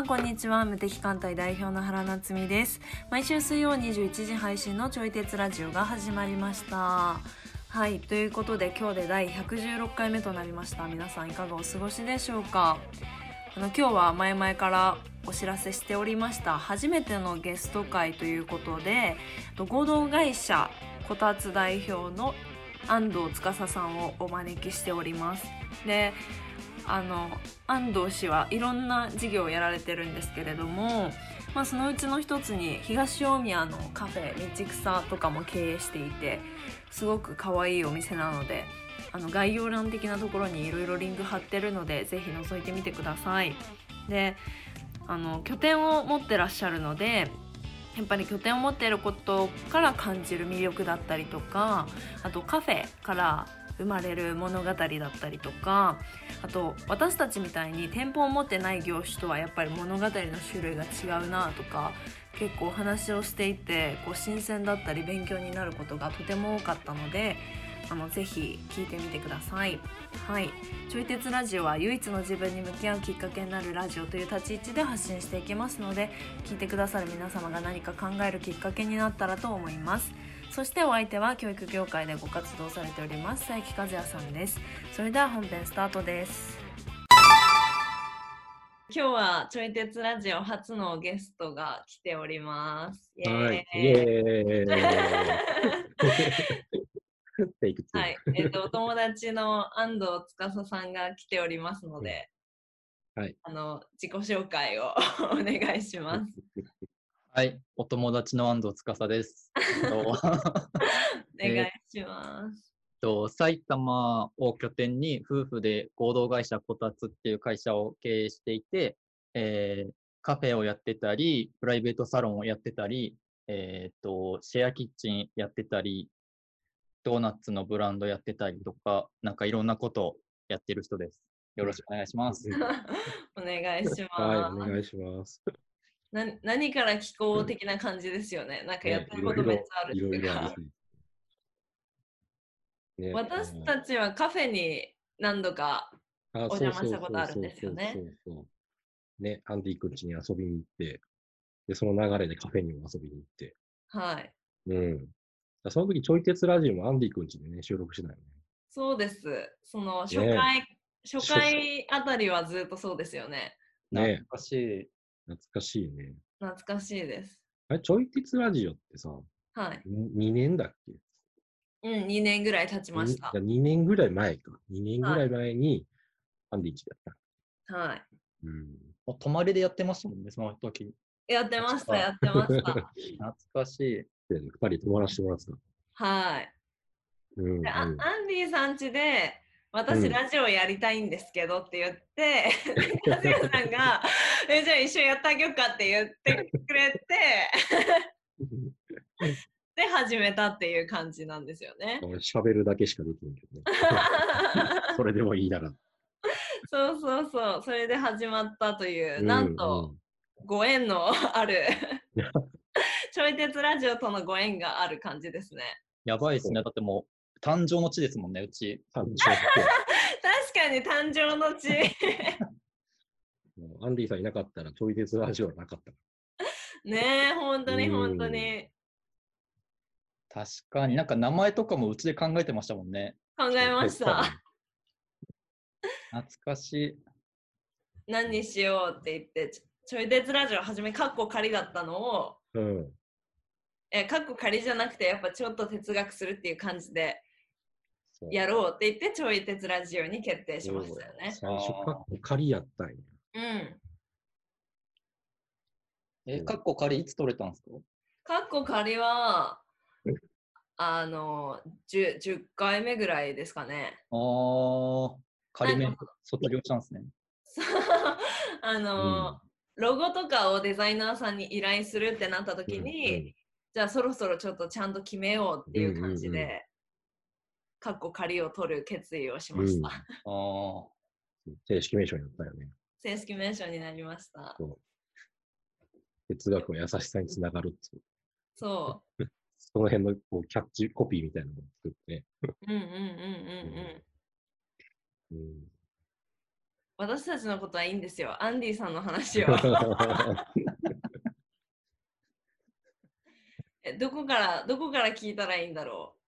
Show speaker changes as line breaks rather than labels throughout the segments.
さんこんにちは。無敵艦隊代表の原夏実です。毎週水曜21時配信のちょい鉄ラジオが始まりました。はいということで今日で第116回目となりました。皆さんいかがお過ごしでしょうか？あの今日は前々からお知らせしておりました。初めてのゲスト会ということで合同会社こたつ代表の安藤司さんをお招きしております。であの安藤氏はいろんな事業をやられてるんですけれども、まあ、そのうちの一つに東大宮のカフェ道草とかも経営していてすごく可愛いお店なのであの概要欄的なところにいろいろリンク貼ってるのでぜひ覗いてみてください。であの拠点を持ってらっしゃるのでやっぱり拠点を持っていることから感じる魅力だったりとかあとカフェから生まれる物語だったりとかあと私たちみたいに店舗を持ってない業種とはやっぱり物語の種類が違うなとか結構お話をしていてこう新鮮だったり勉強になることがとても多かったのであのぜひ聞いてみてください。はい、ちょい鉄ラジオは唯一の自分に向き合うきっかけになるラジオという立ち位置で発信していきますので聞いてくださる皆様が何か考えるきっかけになったらと思います。そしてお相手は教育業界でご活動されております佐伯和也さんです。それでは本編スタートです。今日はちょい鉄ラジオ初のゲストが来ております。はい、イエーイ。はい、えっ、ー、と、お友達の安藤司さんが来ておりますので、
はい、
あの自己紹介を お願いします。
はい、お友達の安藤司です。
お願いします。
と埼玉を拠点に夫婦で合同会社こたつっていう会社を経営していて、えー、カフェをやってたり、プライベートサロンをやってたり、えーと、シェアキッチンやってたり、ドーナツのブランドやってたりとか、なんかいろんなことをやってる人です。よろしくお願いします。
お願いします。
はい、お願いします。
な何から気候的な感じですよね。なんかやってることめっちゃあるっていうか。ね、私たちはカフェに何度かお邪魔したことあるんですよね。
ね、アンディ君家に遊びに行って、で、その流れでカフェにも遊びに行って。
はい。
うん。その時、ちょい鉄ラジオもアンディ君家でね、収録してないよね。
そうです。その初回、ね、初回あたりはずっとそうですよね。
ね。懐かしい。懐かしいね。
懐かしいです。
あれ、ちょい鉄ラジオってさ、
はい。
2年だっけ？
うん、2年ぐらい経ちました。
2年ぐらい前か。2年ぐらい前に、アンディチだっ
た。はい。
うん。泊まりでやってましたもんね、その時。
やってました、やってました。懐
かしい。二人泊まらせてもらってた。
はい。
うん、うん、
アンディさんちで、私、ラジオやりたいんですけどって言って、和、う、也、さんがえ、じゃあ一緒にやってあげようかって言ってくれてで、始めたっていう感じなんですよね。
喋るだけしかできないけどね。それでもいいなら。
そうそうそう、それで始まったという、うん、なんと、ご縁のある ちょい鉄ラジオとのご縁がある感じですね。
やばいですね。だってもう誕生の地ですもんね、うち。
確かに誕生の地。
アンディさんいなかったら、ちょい鉄ラジオはなかった。
ねえ、本当に本当に。
確かになんか名前とかもうちで考えてましたもんね。
考えました。
懐かしい。
何にしようって言って、ちょい鉄ラジオはじめ、カッコ仮だったのを、
うん、
え、カッコ仮じゃなくて、やっぱちょっと哲学するっていう感じで、やろうって言って、ちょい鉄ラジオに決定しましたよね。
最初、カッコ仮やったんや。
うん。
え、カッコ仮いつ取れたんですか？
カッコ仮は、あの10、10回目ぐらいですかね。
ああ、仮面卒業したんですね。
あの、うん、ロゴとかをデザイナーさんに依頼するってなった時に、うんうん、じゃあそろそろちょっとちゃんと決めようっていう感じで、かっこ仮を取る決意をしました。
うん、ああ。正式名称になったよね。
正式名称になりました。
哲学は優しさにつながるって
そう。
その辺のこうキャッチコピーみたいなのを作って。
うんうんうんうんうん。うん、私たちのことはいいんですよ。アンディさんの話を。えどこから、どこから聞いたらいいんだろ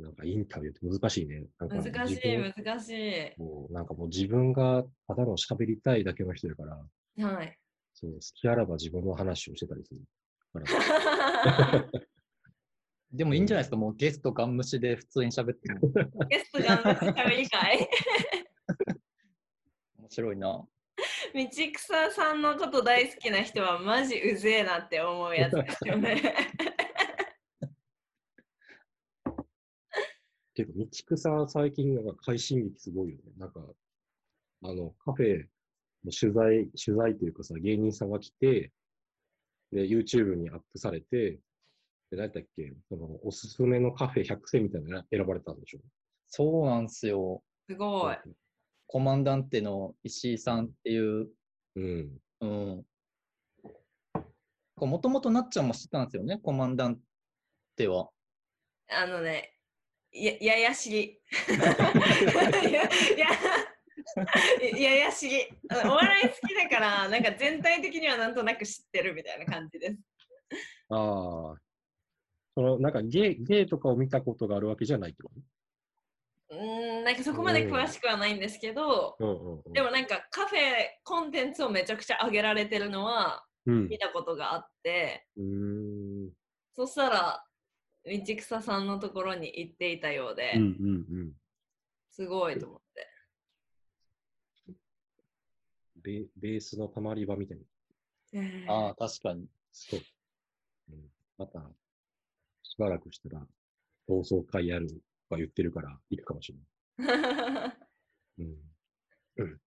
なんかインタビューって難しいね。なん
う。
か
難しい、難しい。
もうなんかもう自分がただの喋りたいだけの人だから、
はい。
そう好きあらば自分の話をしてたりする。から
でもいいんじゃないですか、もうゲストガン無視で普通に喋っても
ゲストが喋り会
面白いな。
道草さんのこと大好きな人はマジうぜえなって思うやつですよね。
けど、道草最近なんか快進撃すごいよね。なんか、あの、カフェの取材、取材というかさ、芸人さんが来て、で、YouTube にアップされて、で、何だっけ、その、おすすめのカフェ100選みたいなのが選ばれたんでしょ？
そうなんですよ。
すごい。
コマンダンテの石井さんっていう、
うん。
うん。もともとなっちゃんも知ってたんですよね、コマンダンテは。
あのね、やややしり。ややややしり。お笑い好きだから、なんか全体的にはなんとなく知ってるみたいな感じです。
ああ。その、なんかゲイ、ゲイとかを見たことがあるわけじゃないってこ
うーん、なんかそこまで詳しくはないんですけど、
とうんうんうん。
でもなんかカフェコンテンツをめちゃくちゃ上げられてるのは
うん。
見たことがあって、
うーん。
そしたら道草さんのところに行っていたようで、
うんうんうん。
すごいと思って。
ベベースのたまり場みたいな。
ああ、確かに。
そう。うん、また、しばらくしたら、同窓会やるとか言ってるから、行くかもしれない。うん。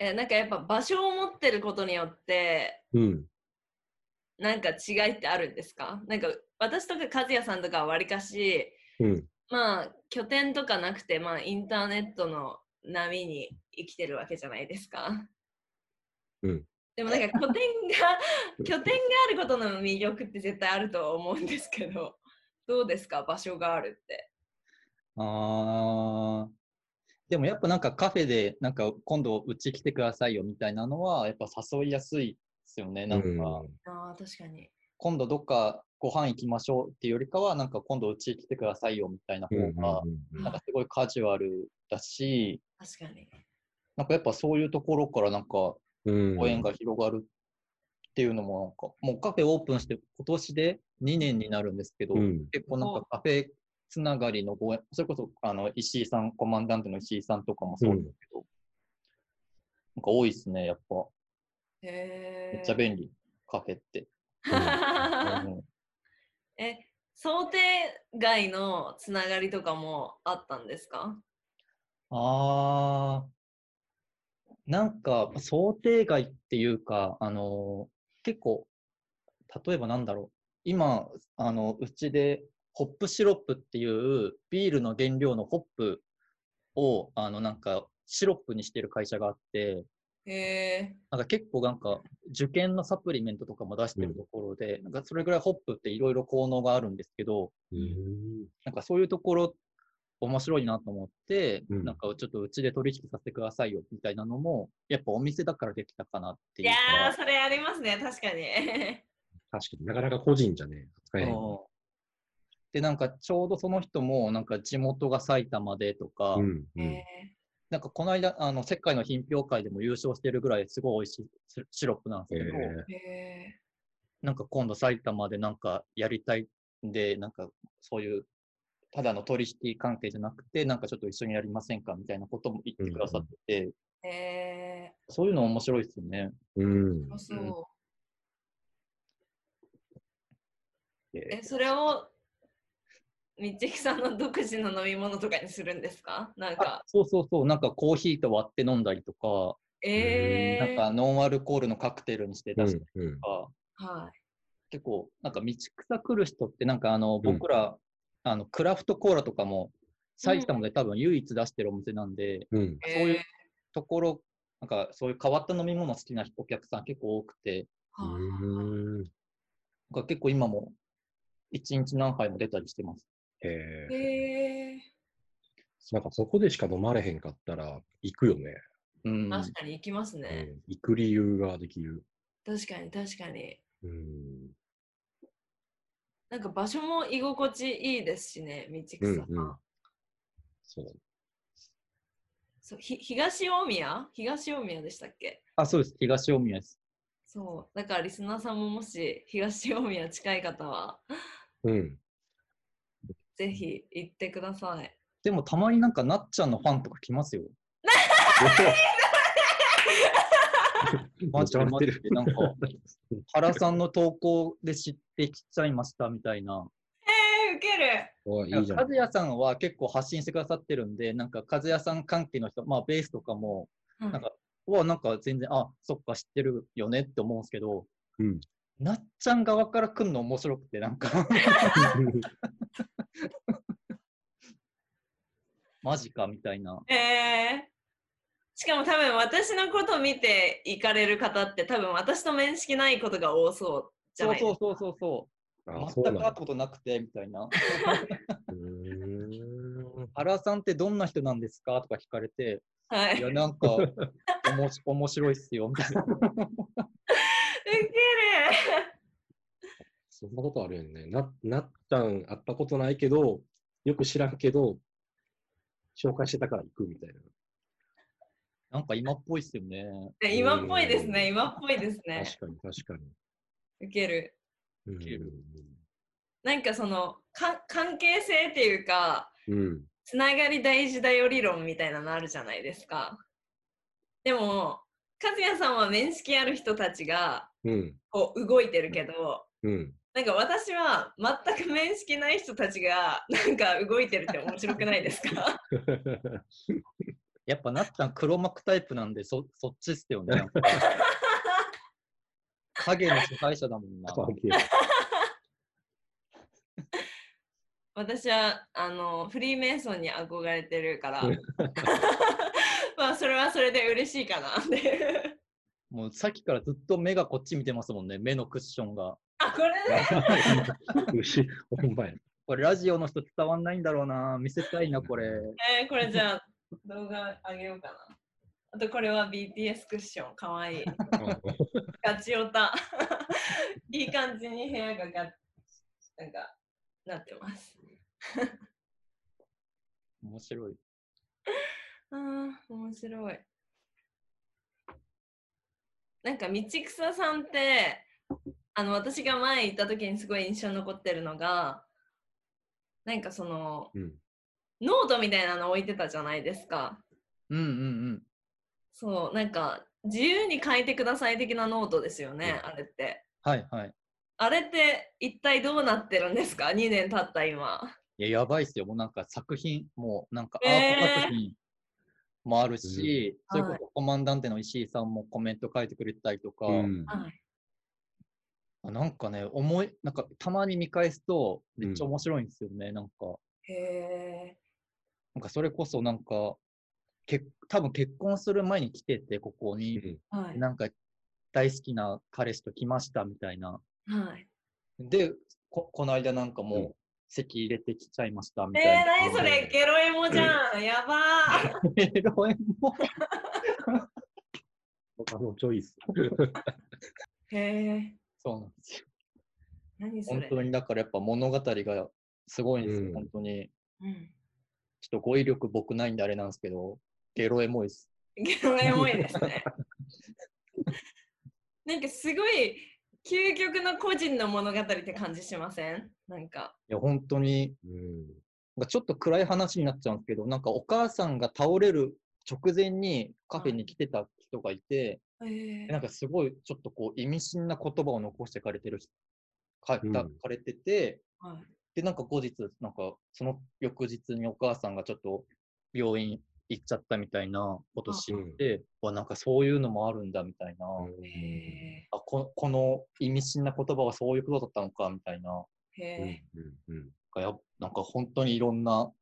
えなんかやっぱ場所を持ってることによって
うん。
なんか違いってあるんですか？なんか私とか和也さんとかはわりかし
うん。
まあ拠点とかなくてまあインターネットの波に生きてるわけじゃないですか。
うん。
でもなんか拠点が拠点があることの魅力って絶対あるとは思うんですけどどうですか？場所があるって。
ああ。でもやっぱなんかカフェで、なんか今度うち来てくださいよみたいなのは、やっぱ誘いやすいですよね。なんか、
ああ確かに。
今度どっかご飯行きましょうっていうよりかは、なんか今度うち来てくださいよみたいな方
うん。
が、
うん
なんかすごいカジュアルだし、
確かに。
なんかやっぱそういうところからなんか
うん。
ご縁が広がるっていうのもなんか、もうカフェオープンして今年で2年になるんですけど、
うん。
結構なんかカフェつながりのご縁、それこそあの石井さん、コマンダントの石井さんとかもそうですけど、なんか多いですね、やっぱ。
へ
めっちゃ便利、カフェって。うん
え想定外のつながりとかもあったんですか？
あー、なんか想定外っていうか、あの結構、例えばなんだろう、今、あのうちでホップシロップっていうビールの原料のホップをあのなんかシロップにしてる会社があって、
へえ
なんか結構なんか受験のサプリメントとかも出してるところで、なんかそれぐらいホップっていろいろ効能があるんですけど、
うん。
なんかそういうところ面白いなと思って、
うん
なんかちょっとうちで取引させてくださいよみたいなのも、やっぱお店だからできたかなって
い
いうか。
やーそれありますね確かに
確かになかなか個人じゃね、扱えない。
うんで、なんかちょうどその人も、なんか地元が埼玉でとか、
うん。うん。
へ
なんかこの間、あの世界の品評会でも優勝してるぐらいすごい美味しいシシロップなんですけど、
え
えへ
なんか今度埼玉でなんかやりたいんで、なんかそういう、ただの取引関係じゃなくて、なんかちょっと一緒にやりませんかみたいなことも言ってくださってて、
えへ
そういうの面白いですよね。
え。うん。
えそう
え
えそれをみっちきさんの独自の飲み物とかにするんですか？なん
あ
か
そうそうそう、なんかコーヒーと割って飲んだりとか、
えー、
なんかノンアルコールのカクテルにして
うん
出したり
うん
とか、
は
結構、なんか道草来る人って、なんかあの、
ん
僕ら、あの、クラフトコーラとかも、埼玉で多分唯一出してるお店なんで、
うん。
い
そういうところ、なんかそういう変わった飲み物好きなお客さん結構多くて、
はあ
うん。
なんか結構今も一日何杯も出たりしてます。
へえ。
へえ
なんかそこでしか飲まれへんかったら行くよね。
うん。
確かに行きます
う
ね。
ん、行く理由ができる。
確かに確かに。
うん。
なんか場所も居心地いいですしね、道草さん。
うんうんそう。
そうひ東大宮？東大宮でしたっけ？
あ、そうです。東大宮です。
そう。だからリスナーさんももし東大宮近い方は、
うん。
ぜひ行ってください。
でもたまになんかなっちゃんのファンとか来ますよ。マジで。なんか、原さんの投稿で知ってきちゃいましたみたいな。
えー、ウケる
おいいじゃん。
和也さんは結構発信してくださってるんで、なんか和也さん関係の人、まあベースとかも、
うん
なんか、うわ、なんか全然、あ、そっか知ってるよねって思うんですけど、
うん。
なっちゃん側から来るの面白くて、なんか、マジかみたいな。
えー、しかも多分私のことを見て行かれる方って多分私と面識ないことが多そうじゃ
そう
ない
そうそうそうそう。
あそう
全く会ったことなくて、みたいな。
うーん。
原さんってどんな人なんですか？とか聞かれて、
はい。
いや、
ウ
なんか、おもし面白いっすよ、みたいな。
ケる
そんなことあるよね。ななっちゃん会ったことないけど、よく知らんけど、紹介してたから行くみたいな。
なんか今っぽいっすよね。
ね今っぽいですね、今っぽいですね。
確かに確かに。
ウケる。
うん
ける
なんかそのか関係性っていうか、
うん。
つながり大事だよ理論みたいなのあるじゃないですか。でも、和也さんは面識ある人たちが
うん。
こう動いてるけど、
うん。
なんか私は全く面識ない人たちがなんか動いてるって面白くないですか？
やっぱなっちゃん黒幕タイプなんで、そそっちっすよね。影の支配者だもんな。
私はあのフリーメイソンに憧れてるから まあそれはそれで嬉しいかなって
もうさっきからずっと目がこっち見てますもんね、目のクッションが。
あこれね
牛、ほんまや。
これラジオの人伝わんないんだろうな。見せたいな、これ。
えーこれじゃあ動画あげようかなあとこれは BTS クッションかわいいガチオタいい感じに部屋ががなんかなってます
面白い。
うん面白いなんか道草さんってあの私が前行った時にすごい印象に残ってるのがなんかその
うん。
ノートみたいなの置いてたじゃないですか
うんうんうん。
そうなんか自由に書いてください的なノートですよね、
うん
あれって
はいはい。
あれって一体どうなってるんですか ?2 年経った今。
いや、やばいっすよ。もうなんか作品、もうなんかア
えー
ート作品もあるし、
うん
それこそコマンダンテの石井さんもコメント書いてくれたりとか、
うん。
なんかね、思い、なんかたまに見返すとめっちゃ
うん
面白いんですよね。なんか、
へえ。
なんかそれこそなんか、け多分結婚する前に来てて、ここに、
はい。
なんか大好きな彼氏と来ましたみたいな。
はい。
で、ここの間なんかもう、席入れてきちゃいましたみ
えー、
たいな。
何それゲロエモじゃん。やばー。
エロエモ
他のチョイス。
へえ。
そうなんですよ。
何それ。
本当にだからやっぱ物語がすごいんですよ、
うん
本当に。
うん。
ちょっと語彙力僕ないんであれなんですけど、ゲロエモいです。
ゲロエモいですね。なんかすごい究極の個人の物語って感じしません？なんか。
いや、本当に、
うん。
なんかちょっと暗い話になっちゃうんですけど、なんかお母さんが倒れる直前にカフェに来てた人がいて、
へえ
なんかすごいちょっとこう意味深な言葉を残してかれてる人、かかれてて、
はい。
で、なんか後日、なんかその翌日にお母さんがちょっと病院行っちゃったみたいなこと知って、わ、なんかそういうのもあるんだみたいな。あここの意味深な言葉はそういうことだったのかみたいな、
へえ。
うん。うん。
がやなんか本当にいろんな、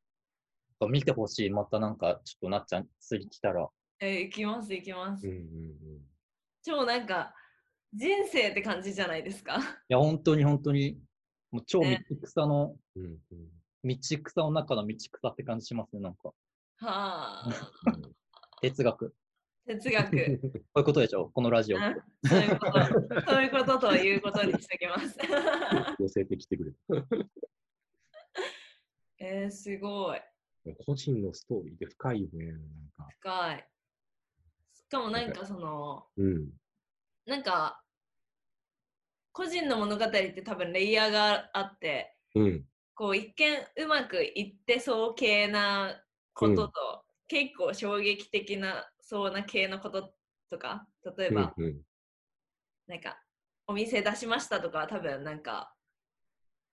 見てほしい。またなんかちょっとなっちゃん次来たら。
えー、行きます行きます。
うん。うん。
超なんか人生って感じじゃないですか？
いや、本当に本当に、もう超道
ね
草の、
うん。
道草の中の道草って感じしますね、なんか。
はあ。
哲学。
哲学。
こういうことでしょこのラジオ
そういうこと。そういうことということにしておきます。
寄せてきてくれ
えー、すごい。
た。個人のストーリーで深いよね。なんか。
深い。しかもなんかその、
うん。
なんか、個人の物語って多分レイヤーがあって、
うん。
こう一見うまくいってそう系なことと、結構衝撃的なそうな系のこととか、例えば、
うんうん
なんかお店出しましたとかは多分なんか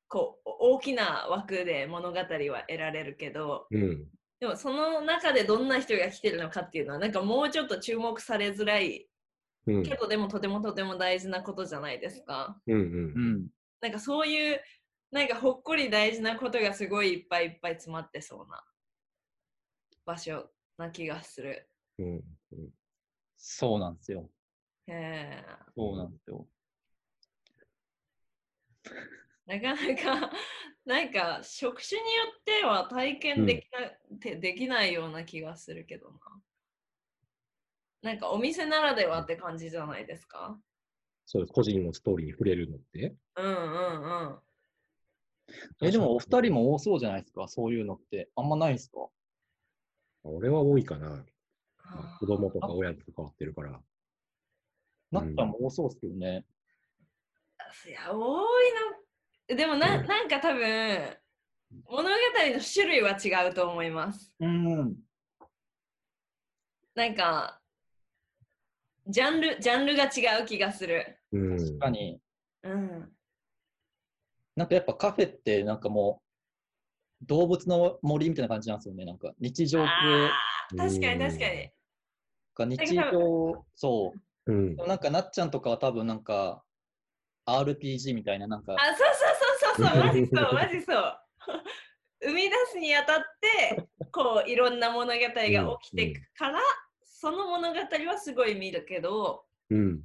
こうお大きな枠で物語は得られるけど
うん。
でもその中でどんな人が来てるのかっていうのはなんかもうちょっと注目されづらい
うん。
けどでもとてもとても大事なことじゃないですか。
うんう。
うんん。
なんかそういうなんかほっこり大事なことがすごいいっぱいいっぱい詰まってそうな場所な気がする。
うん。
そうなんですよ。
へー
そうなんですよ。
なかなか、なんか職種によっては体験できな,、てできないような気がするけどな。なんかお店ならではって感じじゃないですか？
そう、個人のストーリーに触れるのって？
うんうんうん。
え、でもお二人も多そうじゃないですか？そういうのって。あんまないですか？
俺は多いかな。まあ
はあ
子供とか親と関わってるから。
なっちゃんも多そうですけどね。
いや、多いの。でもな、
うん
なんか多分、物語の種類は違うと思います。
うん。
なんか、ジャンル、ジャンルが違う気がする。
うん。
確かに。
うん。
なんかやっぱカフェってなんかもう動物の森みたいな感じなんですよね。なんか日常系
確かに確かに。
が日常、そう。
うん
でも。なんかなっちゃんとかは多分なんか RPG みたいななんか、
あ、そうそうそうそうそう、マジそう、マジそう。生み出すにあたって、こう、いろんな物語が起きていくから、その物語はすごい見るけど、
うん。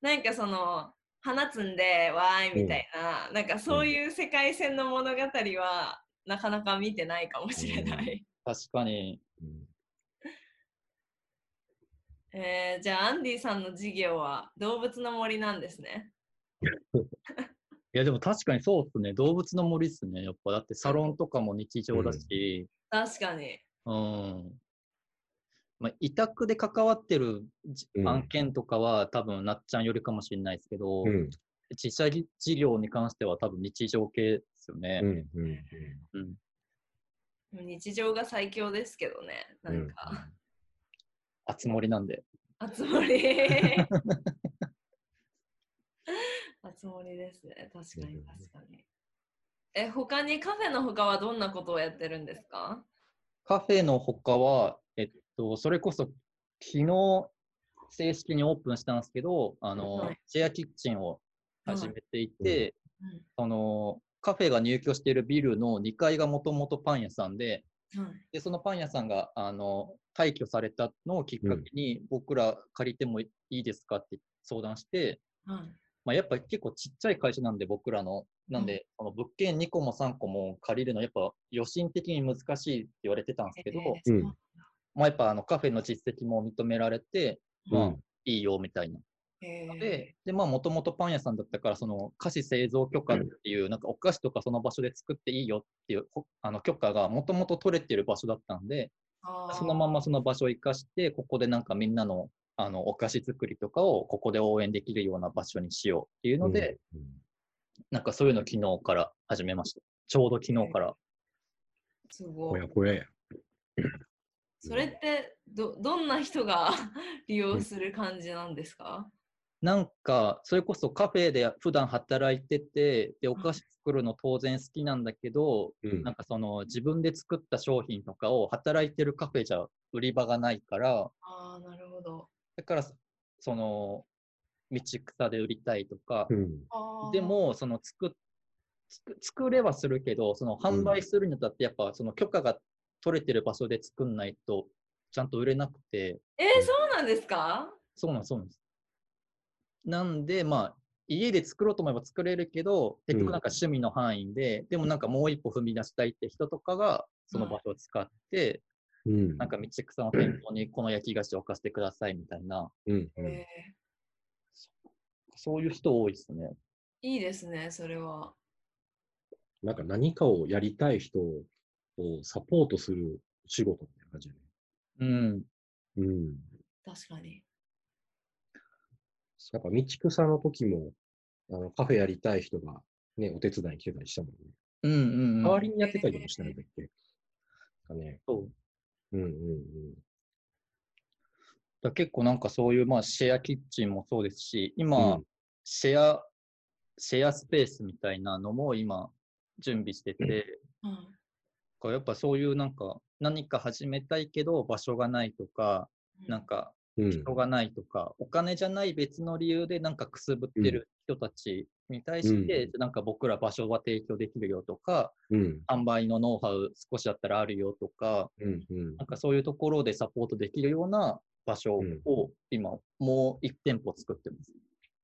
なんかその、花摘んでわーいみたいな、なんかそういう世界線の物語は、なかなか見てないかもしれない。
確かに。
うん
えー、じゃあ、アンディさんの授業は動物の森なんですね。
いやでも確かにそうっすね。動物の森っすね。やっぱだってサロンとかも日常だし、
確かに。
うん。まあ、委託で関わってる案件とかは多分なっちゃんよりかもしれないですけど、
うん。
実際事業に関しては多分日常系よね
う。ん。うん。
うん。
日常が最強ですけどね。なんか。
あつ森なんで。
あつ森。あつ森ですね。確かに確かに。え、他にカフェの他はどんなことをやってるんですか？
カフェの他は、えっと、それこそ昨日正式にオープンしたんですけど、あの、
はい
チェアキッチンを始めていて、
うん
そのカフェが入居しているビルの2階がもともとパン屋さんで、
はい。
でそのパン屋さんがあの退去されたのをきっかけに、僕ら借りてもいいですかって相談して、
はい。
まあ、やっぱり結構ちっちゃい会社なんで、僕らの。なんで、この物件2個も3個も借りるの、やっぱ予診的に難しいって言われてたんですけど、
えー
うん
まあ、やっぱあのカフェの実績も認められて、まあ
うん
いいよみたいな。
えー
で、でまあ、もともとパン屋さんだったから、その菓子製造許可っていう、なんかお菓子とかその場所で作っていいよっていうほあの許可がもともと取れてる場所だったんで、そのままその場所を生かして、ここでなんかみんなのあのお菓子作りとかをここで応援できるような場所にしようっていうので、なんかそういうの昨日から始めました。ちょうど昨日から。
すごい
ほや。ほやや。
それってどどんな人が 利用する感じなんですか？
なんか、それこそカフェで普段働いてて、で、お菓子作るの当然好きなんだけど、
うん。
なんかその自分で作った商品とかを働いてるカフェじゃ売り場がないから、
ああ、なるほど。
だから、その、道草で売りたいとか、
うん。
で、も、その作っ作作れはするけど、その販売するにあたって、やっぱその許可が取れてる場所で作んないと、ちゃんと売れなくて、
えー、そうなんですか？
そうなんそうなんです。なんで、まあ、家で作ろうと思えば作れるけど、結局なんか趣味の範囲で、でもなんかもう一歩踏み出したいって人とかが、その場所を使って、
うん。
なんか道草の店頭にこの焼き菓子を置かせてくださいみたいな、
うん。うん
え
そういう人多いですね。
ーいいですね、それは。
なんか何かをやりたい人をサポートする仕事みたいな感じだね。
うん。
うん。
確かに。
なんか道草の時も、あのカフェやりたい人がね、お手伝いに来てたりしたもんね。
うんうん、うん。
代わりにやってたりとかしてないんだっけ、かね。
そう
うんうん
だ結構なんかそういう、まあ、シェアキッチンもそうですし、
うん。
今、
うん
シェア、シェアスペースみたいなのも今、準備してて、
うん。
やっぱそういうなんか、何か始めたいけど場所がないとか、なんか
うん
人がないとか、お金じゃない別の理由でなんかくすぶってる人たちに対して、なんか僕ら場所は提供できるよとか、
うん。
販売のノウハウ少しだったらあるよとか、
うんうん。
なんかそういうところでサポートできるような場所を今、もう1店舗作ってます。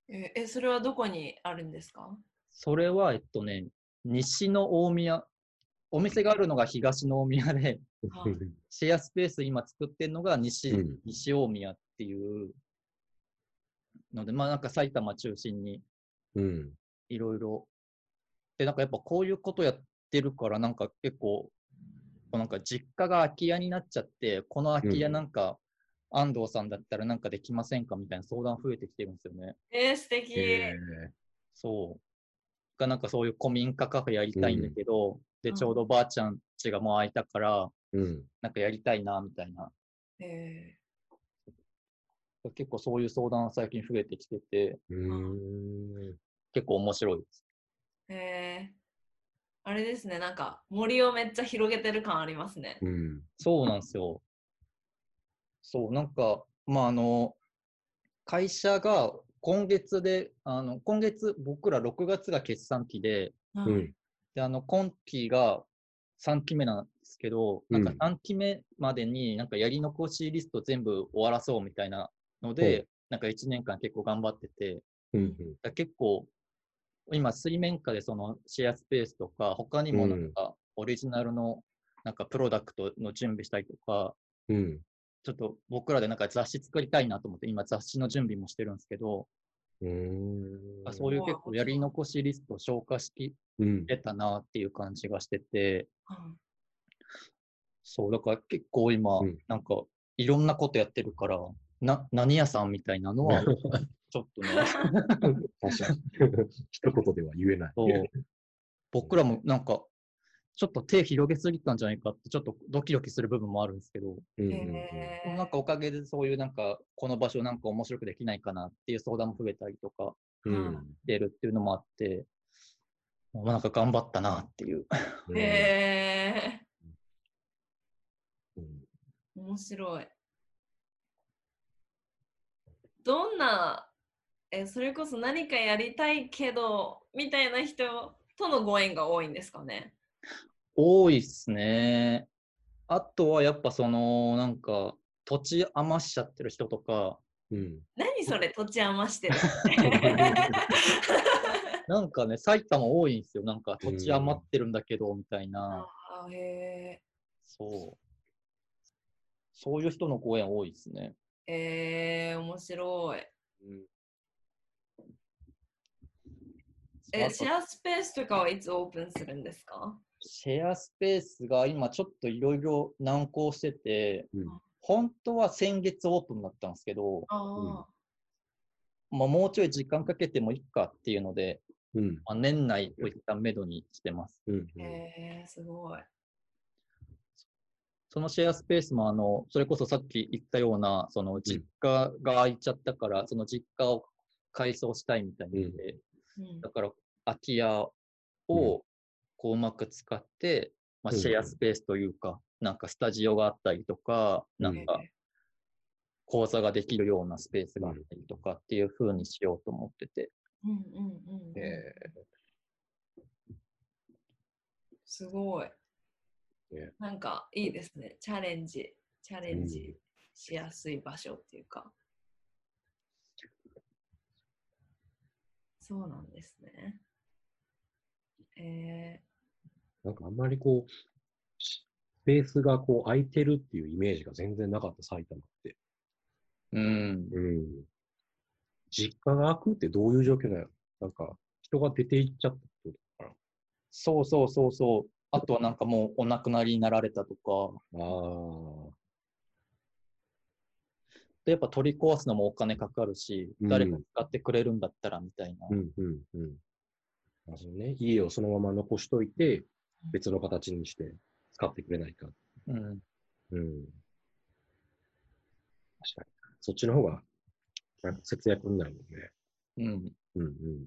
えそれはどこにあるんですか？
それは、えっとね、西の大宮、お店があるのが東の大宮で、
はい
シェアスペース今作ってるのが西,、
うん
西大宮っていうので、まあなんか埼玉中心に
うん
いろいろ。で、なんかやっぱこういうことやってるから、なんか結構、なんか実家が空き家になっちゃって、この空き家なんか、安藤さんだったらなんかできませんかみたいな相談増えてきてるんですよね。
えー、素敵。
え
そう。がなんかそういう古民家カフェやりたいんだけど、で、
うん
ちょうどばあちゃん家がもう空いたから、
ーうん
なんかやりたいな、みたいな。
え
結構そういう相談最近増えてきてて、
うーん
結構面白いです。
ー、えー、あれですね、なんか森をめっちゃ広げてる感ありますね。
うん
そうなんですよ。そう、なんか、まあ、あの、会社が今月で、あの、今月、僕ら6月が決算期で、
はい
うん
で、あの、今期が3期目なんですけど、なんか
うん
3期目までになんかやり残しリスト全部終わらそうみたいなので、なんか1年間結構頑張ってて、
うん
だ結構、今水面下でそのシェアスペースとか、他にもなんかオリジナルのなんかプロダクトの準備したりとか、
うん。
ちょっと僕らでなんか雑誌作りたいなと思って、今雑誌の準備もしてるんですけど、
うーん。
そういう結構やり残しリストを消化しき
うん。
れたなっていう感じがしてて、
うん
そう、だから結構今
うん、
なんかいろんなことやってるから、な、何屋さんみたいなのは、ちょっとね、
確かに。一言では言えない。
そう。僕らもなんか、ちょっと手広げすぎたんじゃないかって、ちょっとドキドキする部分もあるんですけど、
うんうん
えー。
なんかおかげでそういうなんか、この場所なんか面白くできないかなっていう相談も増えたりとか
うん。うん
出るっていうのもあって、まあなんか頑張ったなっていう。
うん
え面白い。どんな、え、それこそ何かやりたいけど、みたいな人とのご縁が多いんですかね？
多いっすね。あとはやっぱその、なんか、土地余しちゃってる人とか、
うん
何それ？土地余してる
なんかね、埼玉多いんですよ。なんか土地余ってるんだけど、みたいな。
あーへ
そう。そういう人のご縁多いですね。
ーえー、面白い。
うん。
え、シェアスペースとかはいつオープンするんですか？
シェアスペースが今ちょっといろいろ難航してて、
うん。
本当は先月オープンだったんですけど、
あ
まあ、もうちょい時間かけてもいいかっていうので、
うん。
まあ、年内を一旦めどにしてます。
うん。
あ、えー、すごい。
そのシェアスペースもあの、それこそさっき言ったような、その実家が空いちゃったから、その実家を改装したいみたいなので、
うん。
だから空き家をこううまく使って、まあ、
うん
シェアスペースというか、なんかスタジオがあったりとか、
うん
なん。か講座ができるようなスペースがあったりとかっていう風にしようと思ってて、
うんうんうんうん。
え
すごい。
ね
なんかいいですね。チャレンジ、チャレンジしやすい場所っていうか。そうなんですね。え
なんかあんまりこう、しペースがこう空いてるっていうイメージが全然なかった、埼玉って。
うん。
うん。実家が空くってどういう状況なのなんか、人が出て行っちゃったってことか
そうそうそうそう。あとはなんかもうお亡くなりになられたとか、
な。ああ。
でやっぱ取り壊すのもお金かかるし、
うん
誰か使ってくれるんだったらみたいな。
うんうんうん。ね。家をそのまま残しといて、別の形にして使ってくれないか。
うん。
うん。確かに。そっちの方が、なんか節約になるもんね。
うん。
うんうん。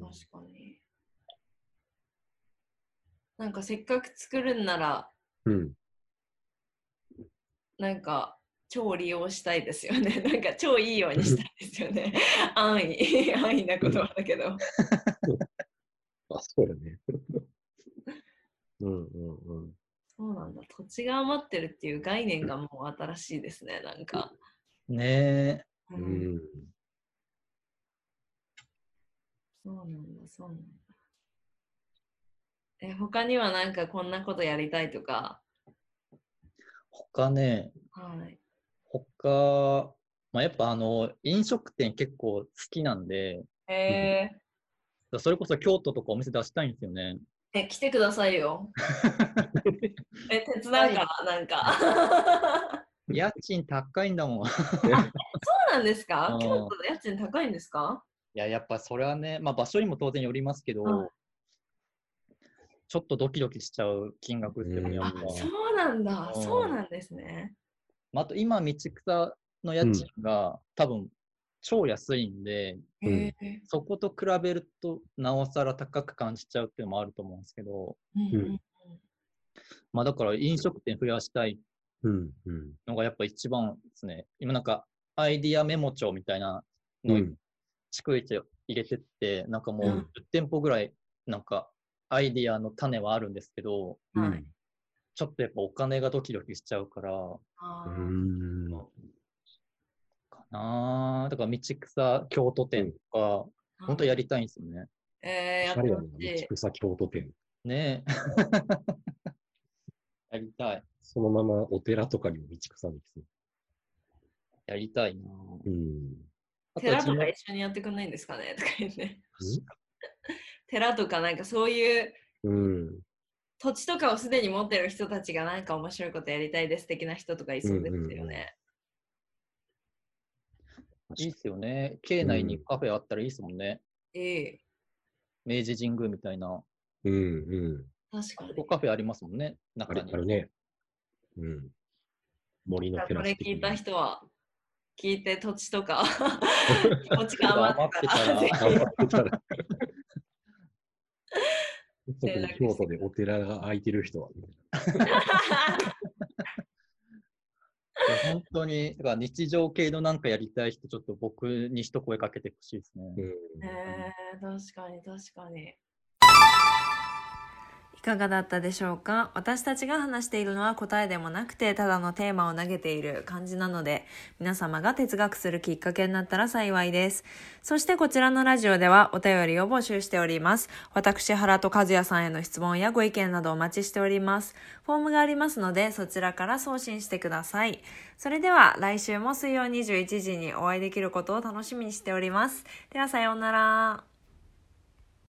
確かに。なんかせっかく作るんなら、
うん。
なんか超利用したいですよね。なんか超いいようにしたいですよね。安易、安易な言葉だけど。
あ、そうだね。うんうんうん。
そうなんだ。土地が余ってるっていう概念がもう新しいですね。なんか。
ね
う
うんん。
そうなんだ、そうなんだ。え、他にはなんかこんなことやりたいとか？
他ね、
はい。
他、まあ、やっぱあの、飲食店結構好きなんで、
え
それこそ京都とかお店出したいんですよね。
ー、え、来てくださいよ。え、手伝うかな、なんか。
家賃高いんだもん。い
そうなんですか？
うん
京都で家賃高いんですか？
や、やっぱそれはね、まあ場所にも当然よりますけど、
はい
ちょっとドキドキしちゃう金額ですよね、
うん
あ
やっぱ。、
そうなんだ。
うん
そうなんですね。
まあ、あと今、道草の家賃が、多分超安いんで。そこと比べるとなおさら高く感じちゃうっていうのもあると思うんですけど、
うんうん
まあだから飲食店増やしたい
うんうん。
のがやっぱ一番ですね。今なんかアイディアメモ帳みたいなのを
うん
逐一入れてって、なんかもう
うん
10店舗ぐらいなんかアイディアの種はあるんですけど、
はい
ちょっとやっぱお金がドキドキしちゃうから。かなーだから道草京都店とか、本当やりたいんですよね。
えー、やっ
おしゃれやな、
てほしい
道。草京都店。
ねえ。やりたい。
そのままお寺とかにも道草に来そう。
やりたいなぁ
うん。
あと
寺とか一緒にやってくんないんですかね？とか言って。寺とかなんかそういう
うん。
土地とかをすでに持ってる人たちがなんか面白いことやりたいです的な人とかいそうですよね。
いいっすよね。境内にカフェあったらいいっすもんね。
ええ
明治神宮みたいな。
うんうん。
確かに。
ここカフェありますもんね。
あ
中に。
れあるね。うん。森のテラス的
これ聞いた
に
人は聞いて土地とか 気持ちが余ってたら
余ってたら
ぜ
頑張ってたら。特に京都でお寺が空いてる人は、
本当に、だから日常系のなんかやりたい人、ちょっと僕に一声かけてほしいですね。
えー、確かに確かに。
いかがだったでしょうか？私たちが話しているのは答えでもなくてただのテーマを投げている感じなので皆様が哲学するきっかけになったら幸いです。そしてこちらのラジオではお便りを募集しております。私原と和也さんへの質問やご意見などお待ちしております。フォームがありますのでそちらから送信してください。それでは来週も水曜21時にお会いできることを楽しみにしております。ではさようなら。